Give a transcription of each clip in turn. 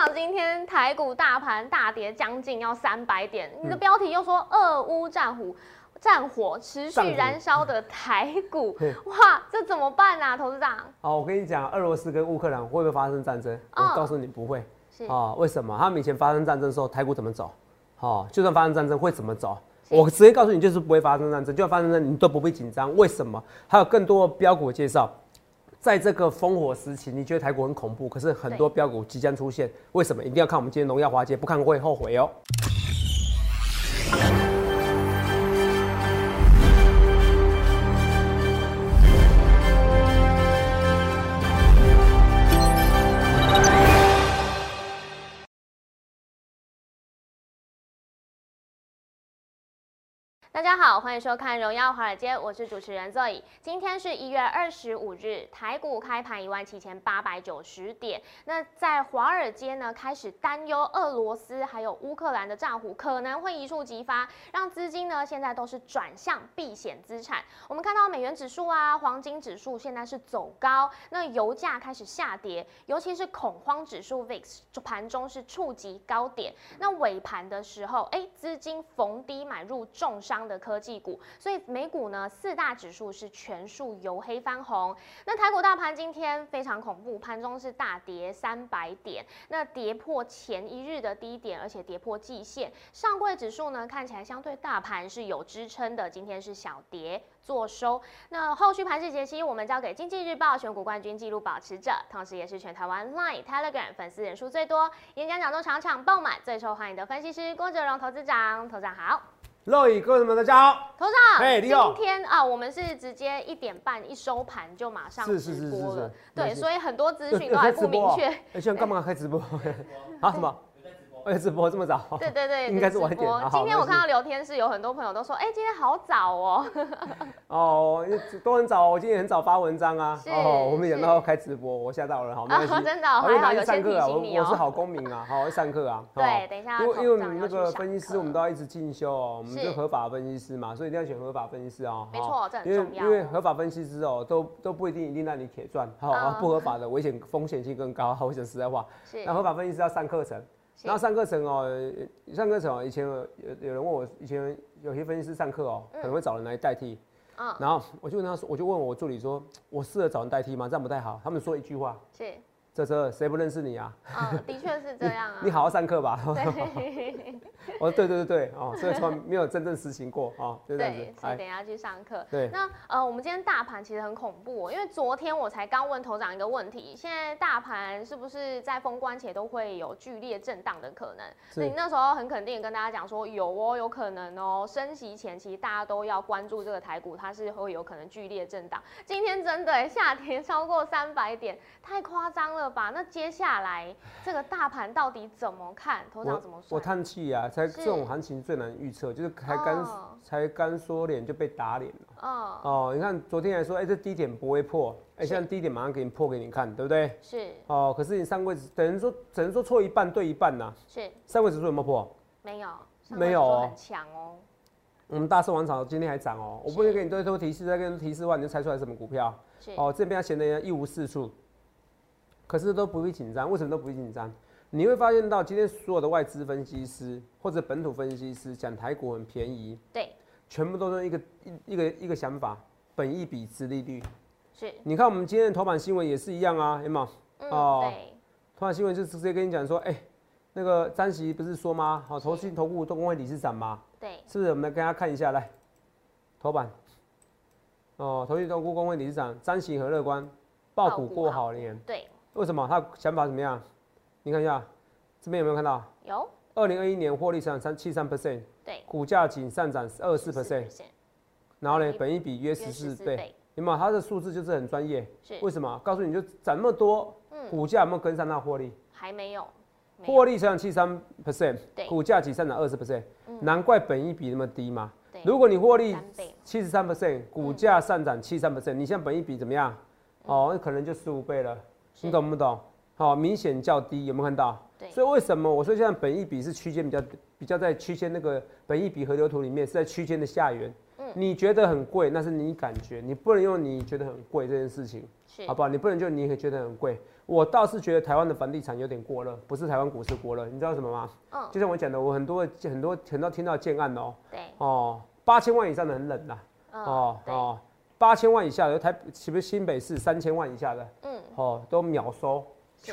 长今天台股大盘大跌将近要三百点，你的标题又说俄乌战虎。战火持续燃烧的台股，哇，这怎么办啊，投资长？好，我跟你讲，俄罗斯跟乌克兰会不会发生战争？我告诉你不会。啊，为什么？他们以前发生战争的时候，台股怎么走？好，就算发生战争会怎么走？我直接告诉你，就是不会发生战争，就算发生战争，你都不会紧张。为什么？还有更多的标股介绍，在这个烽火时期，你觉得台股很恐怖，可是很多标股即将出现。为什么？一定要看我们今天荣耀华街，不看会后悔哦。大家好，欢迎收看《荣耀华尔街》，我是主持人 Zoe。今天是一月二十五日，台股开盘一万七千八百九十点。那在华尔街呢，开始担忧俄罗斯还有乌克兰的战虎可能会一触即发，让资金呢现在都是转向避险资产。我们看到美元指数啊、黄金指数现在是走高，那油价开始下跌，尤其是恐慌指数 VIX 盘中是触及高点。那尾盘的时候，哎，资金逢低买入重伤。的科技股，所以美股呢四大指数是全数由黑翻红。那台股大盘今天非常恐怖，盘中是大跌三百点，那跌破前一日的低点，而且跌破季线。上柜指数呢看起来相对大盘是有支撑的，今天是小跌做收。那后续盘势解析，我们交给经济日报选股冠军纪录保持者，同时也是全台湾 Line Telegram 粉丝人数最多、演讲讲座场场爆满、最受欢迎的分析师郭哲荣投资长，投资长好。乐意各位们，大家好，头上，哎。今天啊，我们是直接一点半一收盘就马上直播了，对，所以很多资讯都还不明确。哎，现在干嘛开直播？啊，什么？哎，直播这么早？对对对，应该是晚点。今天我看到聊天室有很多朋友都说，哎，今天好早哦。哦，都很早，我今天很早发文章啊。哦，我们讲到开直播，我吓到了，好，没关系。真的，还好有先提醒你哦。我是好公民啊，好，上课啊。对，等一下。因为因为我们那个分析师，我们都要一直进修哦，我们是合法分析师嘛，所以一定要选合法分析师哦。没错，这很重要。因为因为合法分析师哦，都都不一定一定让你铁赚，好，不合法的危险风险性更高。我讲实在话，那合法分析师要上课程。然后上课程哦，上课程哦，以前有有人问我，以前有些分析师上课哦，可能会找人来代替。嗯。然后我就跟他说，我就问我助理说，我适合找人代替吗？这样不太好。他们说一句话。是。这这谁不认识你啊？嗯，的确是这样啊。你好好上课吧。对，哦对对对对哦，所以从来没有真正实行过啊，对对，所以等下去上课。对，那呃，我们今天大盘其实很恐怖，因为昨天我才刚问头长一个问题，现在大盘是不是在封关前都会有剧烈震荡的可能？所以你那时候很肯定跟大家讲说有哦，有可能哦，升息前其实大家都要关注这个台股，它是会有可能剧烈震荡。今天真的下跌超过三百点，太夸张了吧？那接下来这个大盘到底怎么看？头长怎么说？我叹气啊。才这种行情最难预测，就是才刚才刚说脸就被打脸了。哦哦，你看昨天还说，哎，这低点不会破，哎，现在低点马上给你破给你看，对不对？是。哦，可是你上柜子等于说只能说错一半对一半呐。是。上柜指数有没有破？没有。没有哦。很强哦。我们大寿王朝今天还涨哦，我不会给你多多提示，再跟你提示的话，你就猜出来什么股票。哦，这边显得一无是处，可是都不必紧张，为什么都不会紧张？你会发现到今天所有的外资分析师或者本土分析师讲台股很便宜，对，全部都是一个一一个一个想法，本益比、殖利率。是，你看我们今天的头版新闻也是一样啊，有没有？哦，对，头版新闻就直接跟你讲说，哎，那个张席不是说吗？好，投信投顾都工会理事长吗？对，是不是？我们来跟大家看一下，来，头版，哦，投信投顾工会理事长张席和乐观，爆股过好年，对，为什么？他想法怎么样？你看一下，这边有没有看到？有。二零二一年获利上三七三 percent，对。股价仅上涨二四 percent，然后呢，本一比约十四倍，有没有？它的数字就是很专业。是。为什么？告诉你就涨那么多，股价有没有跟上那获利？还没有。获利上涨七三 percent，对。股价仅上涨二十 percent，难怪本一比那么低嘛。如果你获利七十三 percent，股价上涨七三 percent，你现在本一比怎么样？哦，那可能就十五倍了。你懂不懂？好，明显较低，有没有看到？对。所以为什么我说现在本益比是区间比较比较在区间那个本益比河流图里面是在区间的下缘？嗯。你觉得很贵，那是你感觉，你不能用你觉得很贵这件事情，好不好？你不能就你觉得很贵。我倒是觉得台湾的房地产有点过热，不是台湾股市过热，你知道什么吗？嗯，就像我讲的，我很多很多很多听到建案哦，对，哦，八千万以上的很冷呐，哦哦，八千万以下的台，岂不是新北市三千万以下的，嗯，哦，都秒收，是，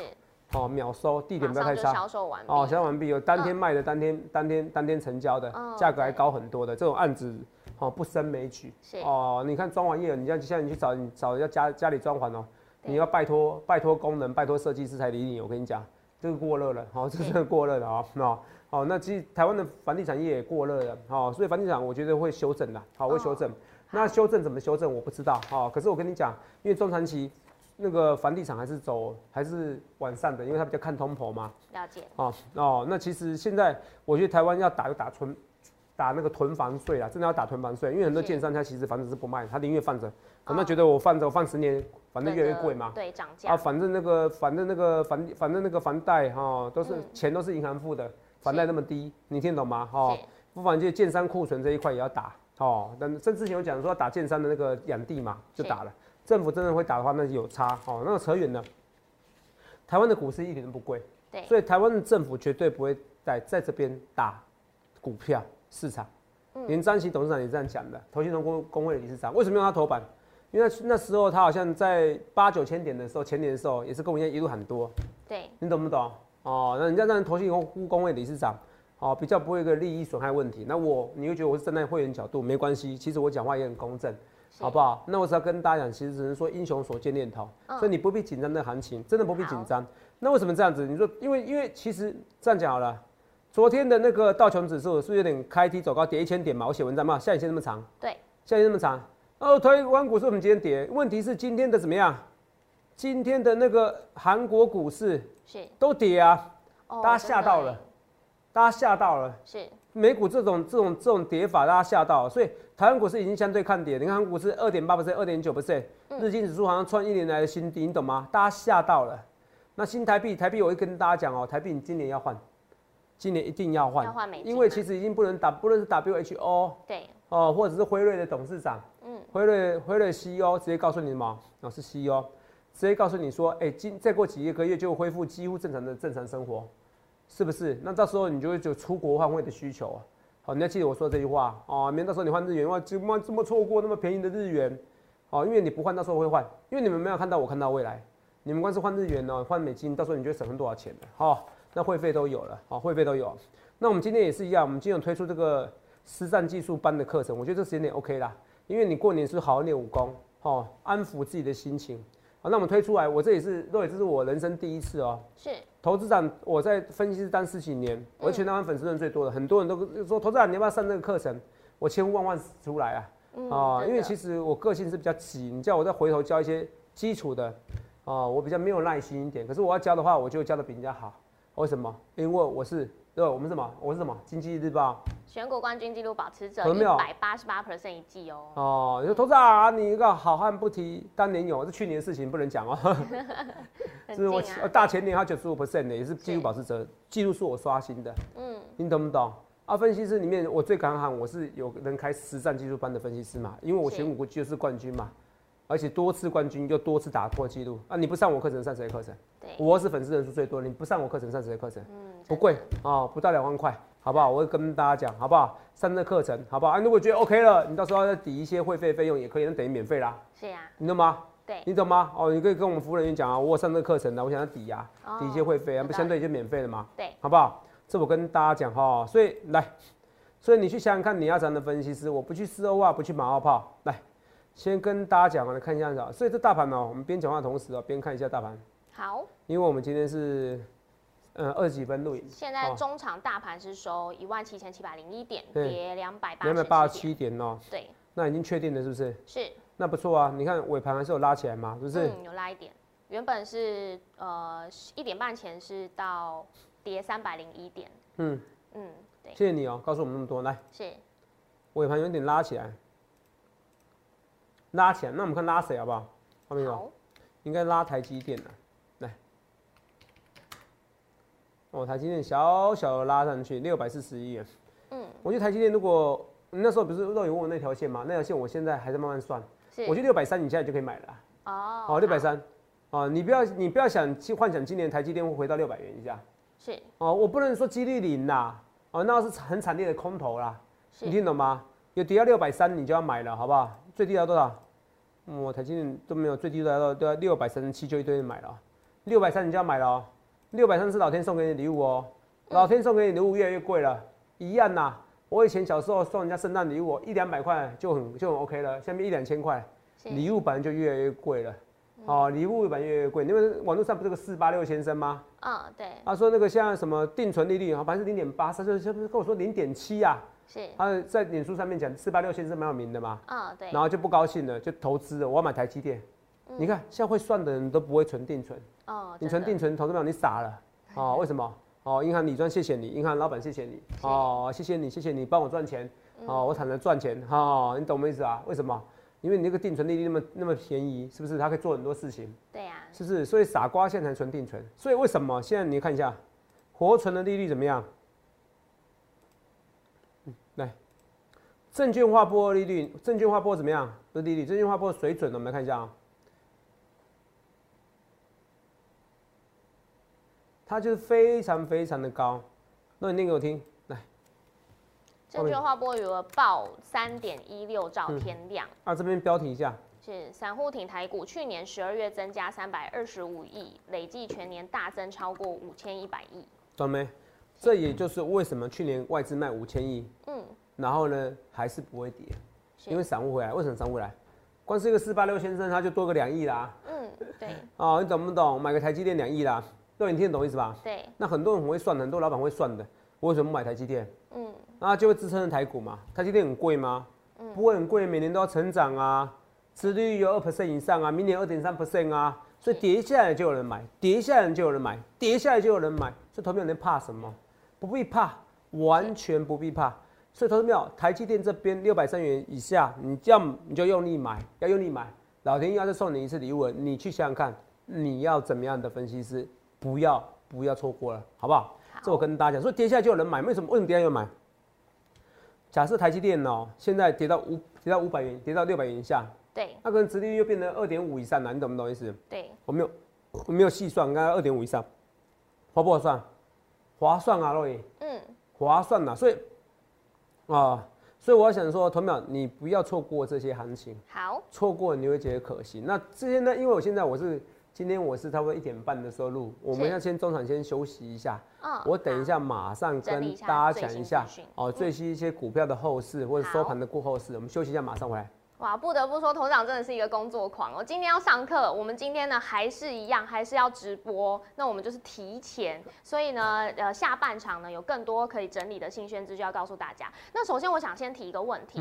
哦，秒收，地点不要太差，销售完，哦，销售完毕，有当天卖的，当天当天当天成交的，价格还高很多的这种案子，哦，不胜枚举，是，哦，你看装潢业，你像现在你去找你找要家家里装潢哦。你要拜托拜托工人，拜托设计师才理你。我跟你讲，这个过热了，哦，这是过热了啊，那好，那其实台湾的房地产业也过热了，哦，所以房地产我觉得会修正的，好，会修正。那修正怎么修正，我不知道，好，可是我跟你讲，因为中长期那个房地产还是走还是往上的，因为它比较看通膨嘛。了解。哦哦，那其实现在我觉得台湾要打就打存。打那个囤房税啊，真的要打囤房税，因为很多建商他其实房子是不卖，他宁愿放着，可能觉得我放着我放十年，反正越来越贵嘛。对，涨价。啊，反正那个反正那个房反正那个房贷哈，都是钱都是银行付的，房贷那么低，你听懂吗？哈，不妨就建商库存这一块也要打，哦，但甚之前有讲说打建商的那个养地嘛，就打了。政府真的会打的话，那是有差，哦，那个扯远了。台湾的股市一点都不贵，对，所以台湾的政府绝对不会在在这边打股票。市场，连张琦董事长也这样讲的。投信中工工会理事长为什么用他头版？因为那时候他好像在八九千点的时候，前年的时候也是跟我一样一路很多。对，你懂不懂？哦，那人家让投信工工会理事长，哦，比较不会一个利益损害问题。那我你会觉得我是站在会员角度，没关系。其实我讲话也很公正，好不好？那我只要跟大家讲，其实只能说英雄所见略同，所以你不必紧张那行情，真的不必紧张。那为什么这样子？你说，因为因为其实这样讲好了。昨天的那个道琼指数是不是有点开低走高，跌一千点嘛？我写文章嘛，下影线那么长，对，下影线那么长。哦，台湾股市我们今天跌，问题是今天的怎么样？今天的那个韩国股市是都跌啊，大家吓到了，大家吓到了。是美股这种这种这种跌法，大家吓到，所以台湾股市已经相对看跌。你看韩股是二点八 percent，二点九 percent，日经指数好像创一年来的新低，你懂吗？大家吓到了。那新台币，台币我会跟大家讲哦，台币你今年要换。今年一定要换，因为其实已经不能打，不论是 WHO，对，哦，或者是辉瑞的董事长，嗯，辉瑞辉瑞 CEO 直接告诉你什么？哦，是 CEO，直接告诉你说，哎，今再过几个月就恢复几乎正常的正常生活，是不是？那到时候你就会有出国换汇的需求啊。好，你要记得我说这句话哦，免到时候你换日元哇，怎么这么错过那么便宜的日元？哦，因为你不换，到时候会换，因为你们没有看到我看到未来，你们光是换日元呢，换美金，到时候你就省了多少钱的，哈。那会费都有了，好，会费都有。那我们今天也是一样，我们今天有推出这个实战技术班的课程，我觉得这时间点 OK 啦，因为你过年是好好练武功，好安抚自己的心情。好，那我们推出来，我这也是，对，这是我人生第一次哦。是。投资长，我在分析师当十几年，我是全台湾粉丝人最多的，很多人都说投资长你要不要上这个课程？我千呼万唤出来啊，啊，因为其实我个性是比较急，你叫我再回头教一些基础的，啊，我比较没有耐心一点。可是我要教的话，我就教的比人家好。为什么？因为我是对，我们什么？我是什么？经济日报选股冠军纪录保持者，一百八十八 percent 一季哦。哦，你说投资啊，你一个好汉不提当年勇，是去年的事情，不能讲哦。是我大前年还九十五 percent 的，也是纪录保持者，记录是我刷新的。嗯，你懂不懂？啊，分析师里面我最敢喊，我是有人开实战技术班的分析师嘛，因为我选股就是冠军嘛。而且多次冠军又多次打破纪录啊！你不上我课程，上谁的课程？对，我是粉丝人数最多，你不上我课程，上谁的课程？嗯，不贵啊，不到两万块，好不好？我会跟大家讲，好不好？上这课程，好不好？啊，如果觉得 OK 了，你到时候再抵一些会费费用也可以，那等于免费啦。是呀，你懂吗？对，你懂吗？哦，你可以跟我们服务人员讲啊，我上这课程的，我想要抵押，抵一些会费啊，不相对就免费了嘛。对，好不好？这我跟大家讲哈，所以来，所以你去想想看，你要怎样的分析师？我不去四欧啊，不去马后炮，来。先跟大家讲完了，看一下啊，所以这大盘呢，我们边讲话同时啊，边看一下大盘。好，因为我们今天是，呃，二十几分录影。现在中场大盘是收一万七千七百零一点，跌两百八两百八十七点哦。对，那已经确定了是不是？是。那不错啊，你看尾盘还是有拉起来嘛，是不是？嗯，有拉一点。原本是呃一点半前是到跌三百零一点。嗯嗯，对。谢谢你哦，告诉我们那么多，来。是。尾盘有点拉起来。拉起来，那我们看拉谁好不好？后面有，应该拉台积电的，来，哦，台积电小小的拉上去六百四十一元，嗯，我觉得台积电如果那时候不是肉有问我那条线吗，那条线我现在还在慢慢算，我觉得六百三你现在就可以买了，哦，好六百三，哦，你不要你不要想去幻想今年台积电会回到六百元以下。是。哦，我不能说几率零啦，哦，那是很惨烈的空头啦。你听懂吗？有跌到六百三，你就要买了，好不好？最低要多少？我台积电都没有最低都要都要六百三十七，就一堆人买了。六百三你就要买了哦。六百三是老天送给你礼物哦。老天送给你礼物越来越贵了，一样呐。我以前小时候送人家圣诞礼物，一两百块就很就很 OK 了，下面一两千块，礼物本来就越来越贵了。哦，礼物本来越来越贵，因为网络上不是个四八六先生吗？嗯，对。他说那个像什么定存利率，好，像是零点八，他说是不是跟我说零点七啊？是。他在脸书上面讲四八六先生蛮有名的嘛？嗯，对。然后就不高兴了，就投资了，我要买台积电。你看，现在会算的人都不会存定存。哦。你存定存，投资没有？你傻了。哦，为什么？哦，银行理专谢谢你，银行老板谢谢你。哦，谢谢你，谢谢你帮我赚钱。哦，我才能赚钱。哈，你懂我意思啊？为什么？因为你那个定存利率那么那么便宜，是不是？它可以做很多事情。对呀。是不是？所以傻瓜现在才存定存。所以为什么现在你看一下，活存的利率怎么样？来，证券化波利率，证券化波怎么样？的利率，证券化波水准，我们来看一下啊。它就是非常非常的高，那你念给我听，来。证券化波余额报三点一六兆天量。啊，这边标题一下。是散户挺台股，去年十二月增加三百二十五亿，累计全年大增超过五千一百亿。懂没？这也就是为什么去年外资卖五千亿，嗯，然后呢还是不会跌，因为散户回来。为什么散户回来？光是一个四八六先生他就多个两亿啦。嗯，对。哦，你懂不懂？买个台积电两亿啦。对，你听得懂意思吧？对。那很多人很会算，很多老板会算的。我为什么不买台积电？嗯。那就会支撑台股嘛。台积电很贵吗？嗯。不会很贵，每年都要成长啊。市率有二 percent 以上啊，明年二点三 percent 啊。所以跌下来就有人买，跌下来就有人买，跌下来就有人买。这投票人怕什么？不必怕，完全不必怕。所以投票台积电这边六百三元以下，你这样你就用力买，要用力买。老天要再送你一次礼物，你去想想看，你要怎么样的分析师？不要不要错过了，好不好？这我跟大家讲，所以跌下来就有人买，为什么？为什么跌下来有买？假设台积电哦，现在跌到五，跌到五百元，跌到六百元以下，对，那可能殖利率又变成二点五以上了，你懂不懂意思？对，我没有，我没有细算，刚刚二点五以上，划不划算？划算啊，洛伊，嗯，划算呐，所以啊，所以我想说，同淼你不要错过这些行情，好，错过你会觉得可惜。那这些呢？因为我现在我是。今天我是差不多一点半的收入，我们要先中场先休息一下。嗯，我等一下马上跟大家讲一下哦，最新一些股票的后市或者收盘的过后市，我们休息一下，马上回来。哇，不得不说，头长真的是一个工作狂哦。今天要上课，我们今天呢还是一样，还是要直播。那我们就是提前，所以呢，呃，下半场呢有更多可以整理的新宣资就要告诉大家。那首先我想先提一个问题，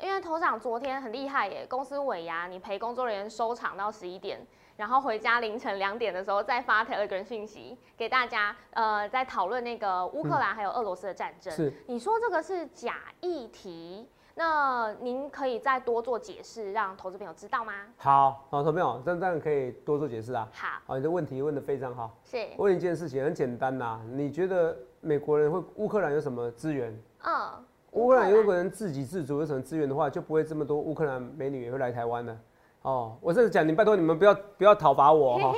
因为头长昨天很厉害耶，公司尾牙你陪工作人员收场到十一点。然后回家凌晨两点的时候再发 Telegram 讯息给大家，呃，在讨论那个乌克兰还有俄罗斯的战争。是，你说这个是假议题，那您可以再多做解释，让投资朋友知道吗？好，好，投资朋友，这这样可以多做解释啊。好，好，你的问题问的非常好。是，问一件事情很简单呐，你觉得美国人会乌克兰有什么资源？嗯，乌克兰如果能自给自足有什么资源的话，就不会这么多乌克兰美女也会来台湾了。哦，我是讲你，拜托你们不要不要讨伐我 哈。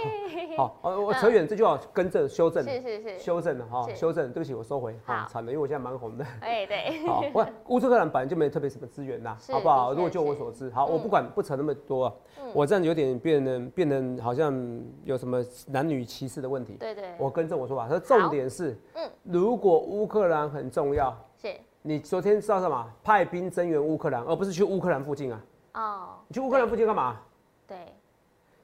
好，我我扯远，这句话跟着修正。是是是。修正了哈，修正，对不起，我收回。好，惨了，因为我现在蛮红的。哎，对。好，我乌克兰本来就没特别什么资源呐，好不好？如果就我所知，好，我不管不扯那么多，我这样有点变得变得好像有什么男女歧视的问题。对对。我更正我说法，说重点是，嗯，如果乌克兰很重要，是，你昨天知道什么？派兵增援乌克兰，而不是去乌克兰附近啊。哦。你去乌克兰附近干嘛？对，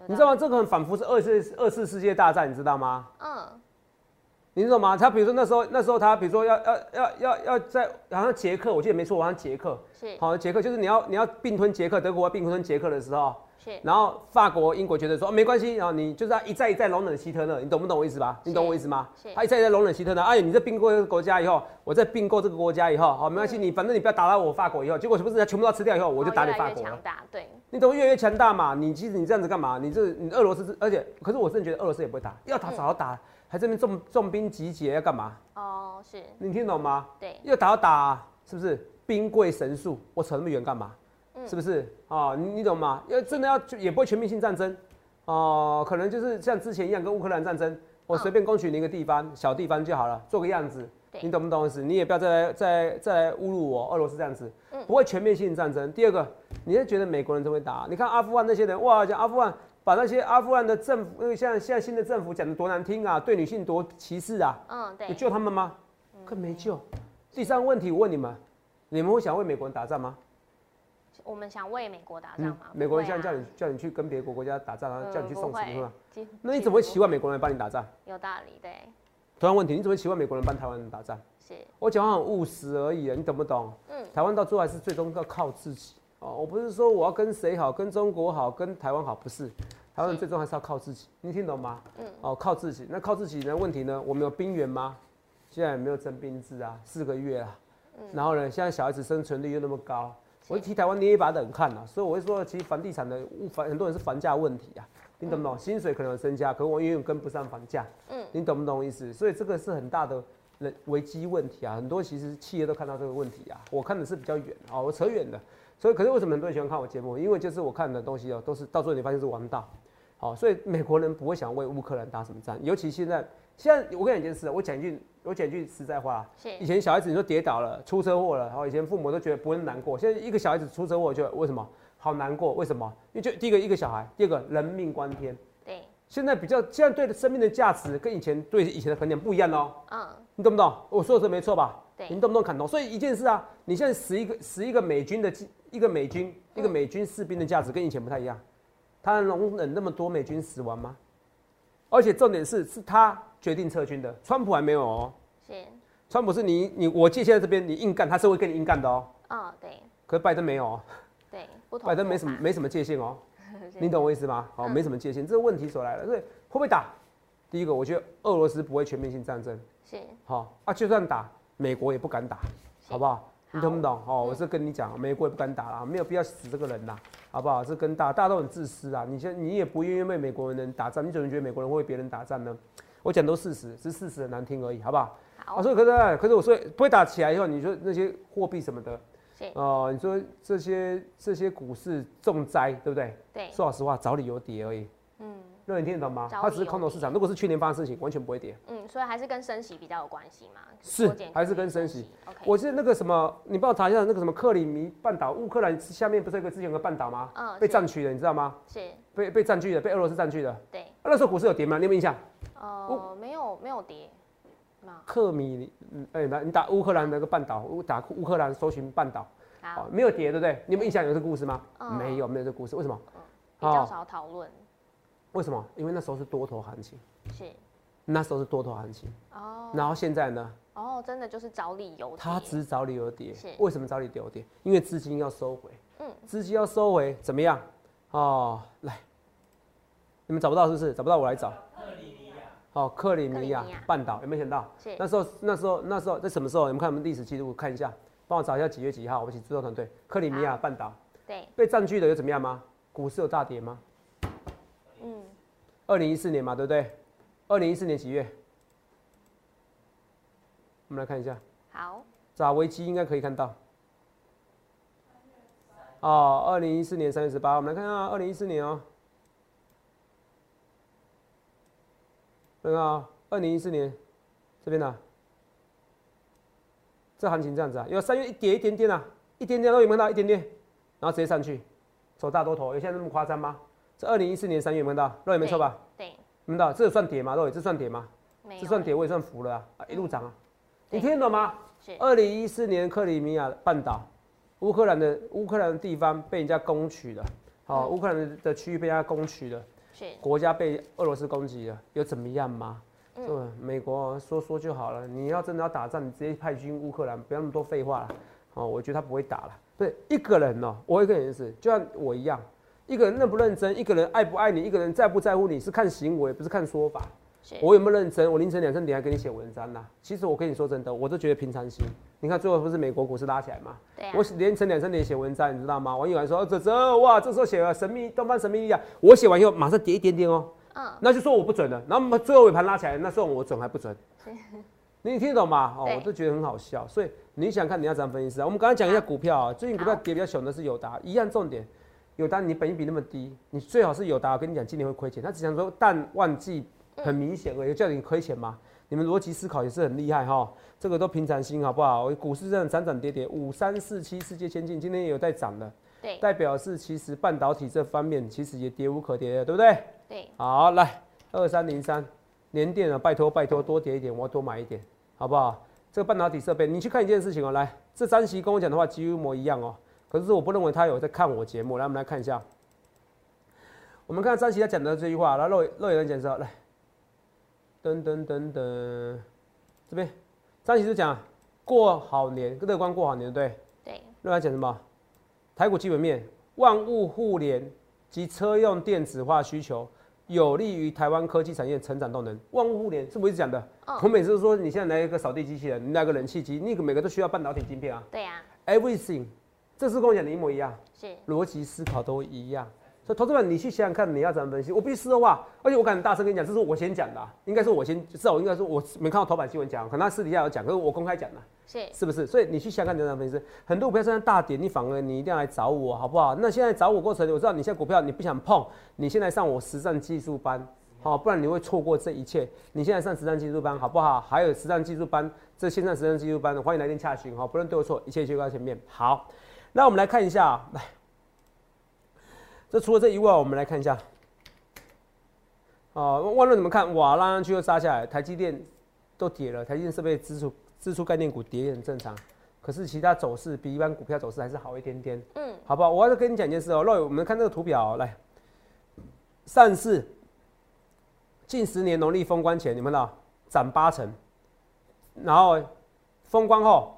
你知道吗？这个很仿佛是二次二次世界大战，你知道吗？嗯，你知道吗？他比如说那时候那时候他比如说要要要要要在好像捷克，我记得没错，好像捷克是好捷克，就是你要你要并吞捷克，德国要并吞捷克的时候。是然后法国、英国觉得说没关系，然后你就是要一再一再容忍希特勒，你懂不懂我意思吧？你懂我意思吗？他一再一再容忍希特勒，哎，你这并购这个国家以后，我再并购这个国家以后，好没关系，你反正你不要打到我法国以后，结果是不是他全部都吃掉以后，我就打你法国。强大，对。你懂越来越强大嘛？你其实你这样子干嘛？你这你俄罗斯，而且可是我真的觉得俄罗斯也不会打，要打早打，还这边重重兵集结要干嘛？哦，是。你听懂吗？对。要打要打，是不是？兵贵神速，我扯那么远干嘛？嗯是不是哦？你你懂吗？要真的要也不会全面性战争，哦，可能就是像之前一样，跟乌克兰战争，我随便攻取你一个地方，小地方就好了，做个样子，你懂不懂意思？你也不要再来再再来侮辱我，俄罗斯这样子，不会全面性战争。第二个，你是觉得美国人真会打？你看阿富汗那些人，哇，讲阿富汗把那些阿富汗的政府，因为现在现在新的政府讲的多难听啊，对女性多歧视啊，嗯，对，有救他们吗？更没救。第三个问题，我问你们，你们会想为美国人打仗吗？我们想为美国打仗吗？美国人现在叫你叫你去跟别国国家打仗然后，叫你去送死是吧？那你怎么会期望美国人帮你打仗？有道理，对。同样问题，你怎么会期望美国人帮台湾人打仗？是。我讲话很务实而已啊，你懂不懂？嗯。台湾到最后还是最终要靠自己哦。我不是说我要跟谁好，跟中国好，跟台湾好，不是。台湾人最终还是要靠自己，你听懂吗？嗯。哦，靠自己。那靠自己的问题呢？我们有兵源吗？现在也没有征兵制啊，四个月啊。嗯。然后呢，现在小孩子生存率又那么高。我一提台湾捏一把冷汗呐，所以我会说，其实房地产的房很多人是房价问题啊，你懂不懂？薪水可能有增加，可我永远跟不上房价，嗯，你懂不懂意思？所以这个是很大的人危机问题啊，很多其实企业都看到这个问题啊，我看的是比较远啊，我扯远的，所以可是为什么很多人喜欢看我节目？因为就是我看的东西哦，都是到最后你发现是王道，好，所以美国人不会想为乌克兰打什么战，尤其现在。现在我跟你讲一件事，我讲一句，我讲一句实在话。是。以前小孩子你说跌倒了、出车祸了，然后以前父母都觉得不会难过。现在一个小孩子出车祸，就为什么好难过？为什么？因为就第一个一个小孩，第二个人命关天。对。现在比较现在对生命的价值跟以前对以前的衡量不一样哦。嗯。你懂不懂？我说的这没错吧？对。你懂不懂砍头？所以一件事啊，你现在死一个死一个美军的一个美军一个美军士兵的价值跟以前不太一样。他能忍那么多美军死亡吗？而且重点是是他。决定撤军的，川普还没有哦。是，川普是你你我界限在这边，你硬干，他是会跟你硬干的哦。哦，对。可是拜登没有哦。对，拜登没什么没什么界限哦。你懂我意思吗？好，没什么界限，这个问题所来了。所以会不会打？第一个，我觉得俄罗斯不会全面性战争。是。好啊，就算打，美国也不敢打，好不好？你懂不懂？哦，我是跟你讲，美国也不敢打啦，没有必要死这个人啦，好不好？这跟大大家都很自私啊。你现你也不愿意为美国人打仗，你怎么觉得美国人会为别人打仗呢？我讲都事实，是事实很难听而已，好不好？好。所以可是，可是我说不会打起来以后，你说那些货币什么的，哦，你说这些这些股市重灾，对不对？对。说老实话，找理由跌而已。嗯。那你听得懂吗？它只是空头市场。如果是去年发生事情，完全不会跌。嗯，所以还是跟升息比较有关系嘛。是，还是跟升息。OK。我是那个什么，你帮我查一下那个什么克里米半岛，乌克兰下面不是有个之前有个半岛吗？嗯。被占取了，你知道吗？是。被被占据的，被俄罗斯占据的。对。那时候股市有跌吗？你有没有印象？哦，没有，没有跌。克米，哎，那，你打乌克兰那个半岛，打乌克兰搜寻半岛，好，没有跌，对不对？你们印象有这故事吗？没有，没有这故事，为什么？比较少讨论。为什么？因为那时候是多头行情。是。那时候是多头行情。哦。然后现在呢？哦，真的就是找理由。他只找理由跌。是。为什么找理由跌？因为资金要收回。嗯。资金要收回，怎么样？哦，来，你们找不到是不是？找不到我来找。哦，克里米亚半岛有没有想到？是那时候，那时候，那时候在什么时候？你们看我们历史记录看一下，帮我找一下几月几号？我们请制作团队。克里米亚半岛，对，被占据的又怎么样吗？股市有大跌吗？嗯，二零一四年嘛，对不对？二零一四年几月？我们来看一下。好，找危机应该可以看到。哦，二零一四年三月十八，我们来看下二零一四年哦。那个二零一四年这边呢，这行情这样子啊，有三月一跌一点点啊，一点点都有没有到一点点，然后直接上去，走大多头，有现在那么夸张吗？这二零一四年三月有没有到？肉也没错吧？对，没到，这算跌吗？肉这算跌吗？这算跌，我也算服了啊，一路涨啊，你听得懂吗？二零一四年克里米亚半岛，乌克兰的乌克兰的地方被人家攻取了，好，乌克兰的区域被人家攻取了。国家被俄罗斯攻击了，有怎么样吗？嗯，美国说说就好了。你要真的要打仗，你直接派军乌克兰，不要那么多废话了。哦，我觉得他不会打了。对，一个人哦，我一个人是，就像我一样，一个人认不认真，一个人爱不爱你，一个人在不在乎你，是看行为，不是看说法。我有没有认真？我凌晨两三点还给你写文章呢。其实我跟你说真的，我都觉得平常心。你看最后不是美国股市拉起来吗？对。我连成两三年写文章，你知道吗？网友还说这这哇，这时候写了神秘东方神秘力量，我写完以后马上跌一点点哦。嗯。那就说我不准了。然后最后尾盘拉起来，那算我准还不准？你听得懂吗？哦，我都觉得很好笑。所以你想看你要怎样分析啊？我们刚刚讲一下股票啊，最近股票跌比较凶的是友达，一样重点。友达你本益比那么低，你最好是友达，我跟你讲，今年会亏钱。他只想说淡旺季很明显而已，叫你亏钱吗？你们逻辑思考也是很厉害哈，这个都平常心好不好？股市这样涨涨跌跌，五三四七世界先进今天也有在涨的，对，代表是其实半导体这方面其实也跌无可跌的，对不对？对，好，来二三零三年电啊，拜托拜托多跌一点，我要多买一点，好不好？这个半导体设备，你去看一件事情哦，来，这张席跟我讲的话几乎一模一样哦，可是我不认为他有在看我节目，来，我们来看一下，我们看张席他讲的这句话，来，肉肉眼检测，来。噔噔噔噔，这边张启是讲过好年，乐观过好年，对对？乐观讲什么？台股基本面，万物互联及车用电子化需求，有利于台湾科技产业成长动能。万物互联是不是讲的？我每次都说，你现在来一个扫地机器人，你来个冷气机，那个每个都需要半导体晶片啊。对呀，everything，这是跟我讲的一模一样，是逻辑思考都一样。所以，投资者，你去想想看，你要怎么分析？我必须说话，而且我敢大声跟你讲，这是我先讲的，应该是我先，至少应该说我没看到头版新闻讲，可能他私底下有讲，可是我公开讲的，是是不是？所以你去想想看，你怎么分析？很多股票现在大跌，你反而你一定要来找我，好不好？那现在找我过程，我知道你现在股票你不想碰，你现在上我实战技术班，好，不然你会错过这一切。你现在上实战技术班，好不好？还有实战技术班，这线上实战技术班的，欢迎来电洽询，哈，不论对我错，一切就在前面。好，那我们来看一下，来。这除了这以外，我们来看一下。啊，万润怎么看？哇，拉上去又杀下来，台积电都跌了，台积电设备支出支出概念股跌也很正常。可是其他走势比一般股票走势还是好一点点。嗯，好不好？我要跟你讲一件事哦，若我们看这个图表来，上市近十年农历封关前，你们呢涨八成，然后封关后。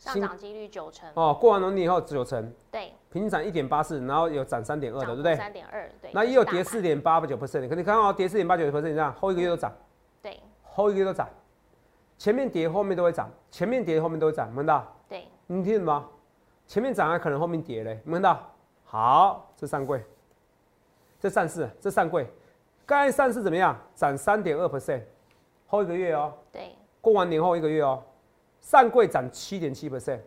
上涨几率九成哦，过完农历以后九成，对，平均涨一点八四，然后有涨三点二的，对不对？三点二，对。那也有跌四点八九 percent，可你看哦，跌四点八九 percent，你看后一个月都涨，对，后一个月都涨，前面跌后面都会涨，前面跌后面都会涨，闻到？对，你听吗？前面涨还可能后面跌嘞，闻到？好，这上柜，这上市，这上柜，刚才上市怎么样？涨三点二 percent，后一个月哦，对，过完年后一个月哦。上柜涨七点七 percent，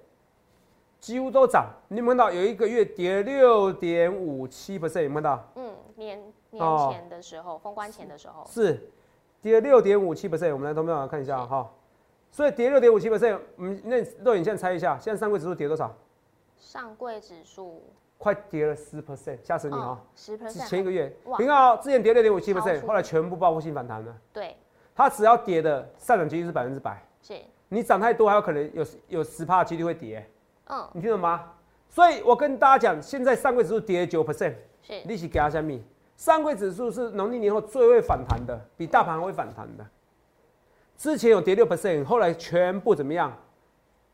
几乎都涨。你有看到有一个月跌六点五七 percent？有看到？嗯，年年前的时候，封关前的时候是跌六点五七 percent。我们来投票来看一下哈。所以跌六点五七 percent，嗯，那肉眼现在猜一下，现在上柜指数跌多少？上柜指数快跌了十 percent，吓死你啊！十 percent，前一个月，你看哦，之前跌六点五七 percent，后来全部报复性反弹了。对，它只要跌的上涨几率是百分之百。是。你涨太多，还有可能有有十趴的几率会跌。嗯，你听懂吗？所以我跟大家讲，现在上柜指数跌九 percent，是利息给它下面。上柜指数是农历年后最会反弹的，比大盘会反弹的。之前有跌六 percent，后来全部怎么样？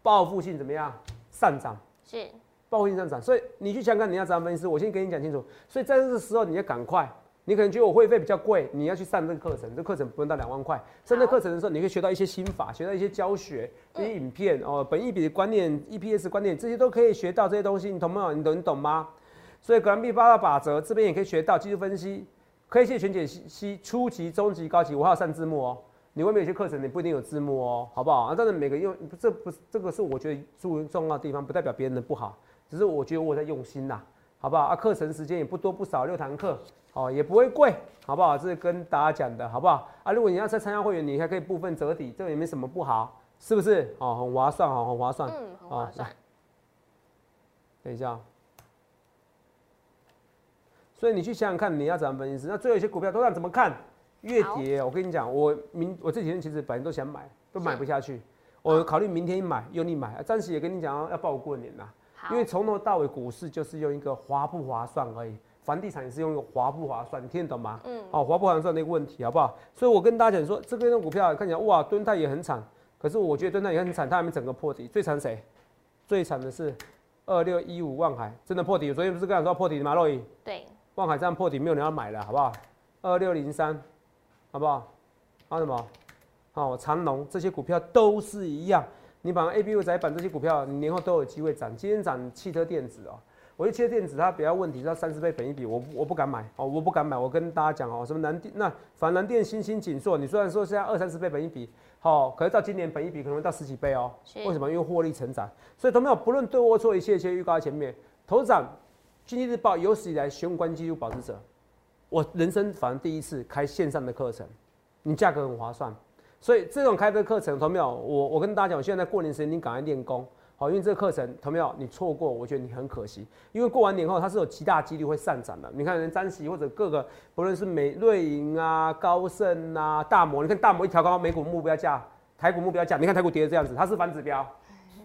报复性怎么样？上涨是报复性上涨。所以你去想看，你要怎样分析？我先跟你讲清楚。所以在这个时候，你要赶快。你可能觉得我会费比较贵，你要去上这个课程，这课程不用到两万块。上这课程的时候，你可以学到一些心法，学到一些教学、一些影片哦，本一笔的观念、EPS 观念，这些都可以学到这些东西，你懂吗？你懂你懂吗？所以格兰币八大法则这边也可以学到技术分析、科学全解析、初级、中级、高级，我还要上字幕哦。你外面有些课程你不一定有字幕哦，好不好？啊，但是每个用这不是这个是我觉得注重要的地方，不代表别人的不好，只是我觉得我在用心呐，好不好？啊，课程时间也不多不少，六堂课。哦，也不会贵，好不好？这是跟大家讲的，好不好？啊，如果你要再参加会员，你还可以部分折抵，这个也没什么不好，是不是？哦，很划算，哦，很划算，嗯，很划算。等一下，所以你去想想看，你要怎么分析？那最后一些股票都要怎么看？月跌，我跟你讲，我明我这几天其实本来都想买，都买不下去，我考虑明天买，用力买。暂时也跟你讲，要报过年呐，因为从头到尾股市就是用一个划不划算而已。房地产也是用划不划算，你听得懂吗？嗯，哦，划不划算那个问题，好不好？所以我跟大家讲说，这边的股票看起来哇，蹲泰也很惨，可是我觉得蹲泰也很惨，它还没整个破底。最惨谁？最惨的是二六一五万海，真的破底。昨天不是跟你说破底的吗？洛伊？对，万海这样破底，没有人要买了，好不好？二六零三，好不好？还有什么？哦，长隆这些股票都是一样，你把 A B U 窄板这些股票，你年后都有机会涨。今天涨汽车电子哦。我一切电子，它比较问题，它三十倍本一比，我我不敢买哦，我不敢买。我跟大家讲哦，什么南电那反南电、新兴、锦硕，你虽然说现在二三十倍本一比，好，可是到今年本一比可能会到十几倍哦。为什么？因为获利成长。所以同没有不论对或错，一切一切预告在前面。头涨经济日报有史以来雄关记录保持者，我人生反正第一次开线上的课程，你价格很划算，所以这种开的课程，同没有？我我跟大家讲，我现在在过年时间，你赶快练功，好，因为这个课程，同没有？你错过，我觉得你很可惜，因为过完年后它是有极大几率会上涨的。你看人张喜或者各个，不论是美瑞银啊、高盛啊、大摩，你看大摩一调高美股目标价，台股目标价，你看台股跌的这样子，它是反指标，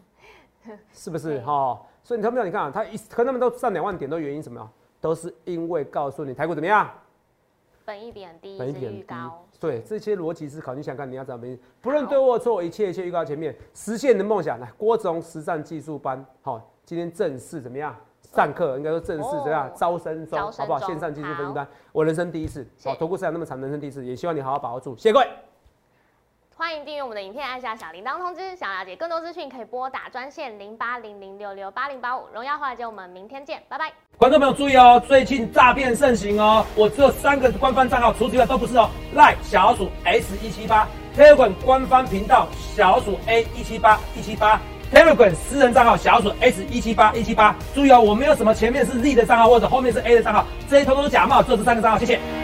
是不是？哈。所以你看没有？你看啊，它一可他们都上两万点，都原因什么？都是因为告诉你台股怎么样？本一比很低，本一比很低。对，这些逻辑思考，你想看你要怎么？不论对或错，一切一切预告前面，实现你的梦想。来，郭总实战技术班，好，今天正式怎么样？上课应该说正式怎么样？招生中，好不好？线上技术分析班，我人生第一次，好，投顾市场那么长，人生第一次，也希望你好好把握住，谢谢各位。欢迎订阅我们的影片，按下小铃铛通知。想了解更多资讯，可以拨打专线零八零零六六八零八五。荣耀华尔街，我们明天见，拜拜。观众朋友注意哦，最近诈骗盛行哦，我只有三个官方账号，除此之外都不是哦。赖小鼠 S 一七八，Telegram 官方频道小鼠 A 一七八一七八，Telegram 私人账号小鼠 S 一七八一七八。注意哦，我没有什么前面是 Z 的账号或者后面是 A 的账号，这些通通是假冒，只有这三个账号，谢谢。